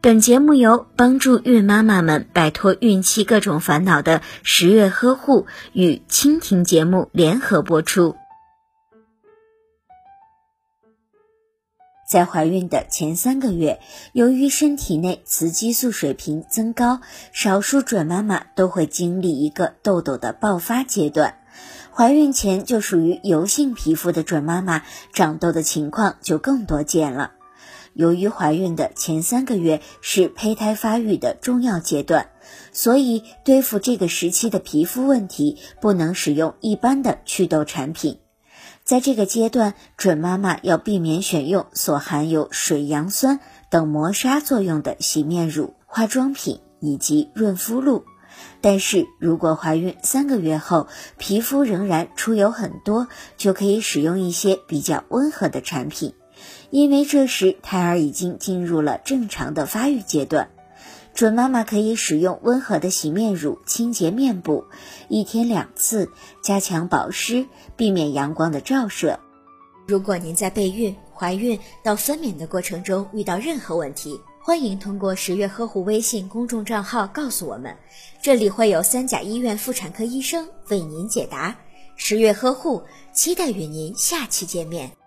本节目由帮助孕妈妈们摆脱孕期各种烦恼的十月呵护与蜻蜓节目联合播出。在怀孕的前三个月，由于身体内雌激素水平增高，少数准妈妈都会经历一个痘痘的爆发阶段。怀孕前就属于油性皮肤的准妈妈，长痘的情况就更多见了。由于怀孕的前三个月是胚胎发育的重要阶段，所以对付这个时期的皮肤问题，不能使用一般的祛痘产品。在这个阶段，准妈妈要避免选用所含有水杨酸等磨砂作用的洗面乳、化妆品以及润肤露。但是如果怀孕三个月后，皮肤仍然出油很多，就可以使用一些比较温和的产品。因为这时胎儿已经进入了正常的发育阶段，准妈妈可以使用温和的洗面乳清洁面部，一天两次，加强保湿，避免阳光的照射。如果您在备孕、怀孕到分娩的过程中遇到任何问题，欢迎通过十月呵护微信公众账号告诉我们，这里会有三甲医院妇产科医生为您解答。十月呵护，期待与您下期见面。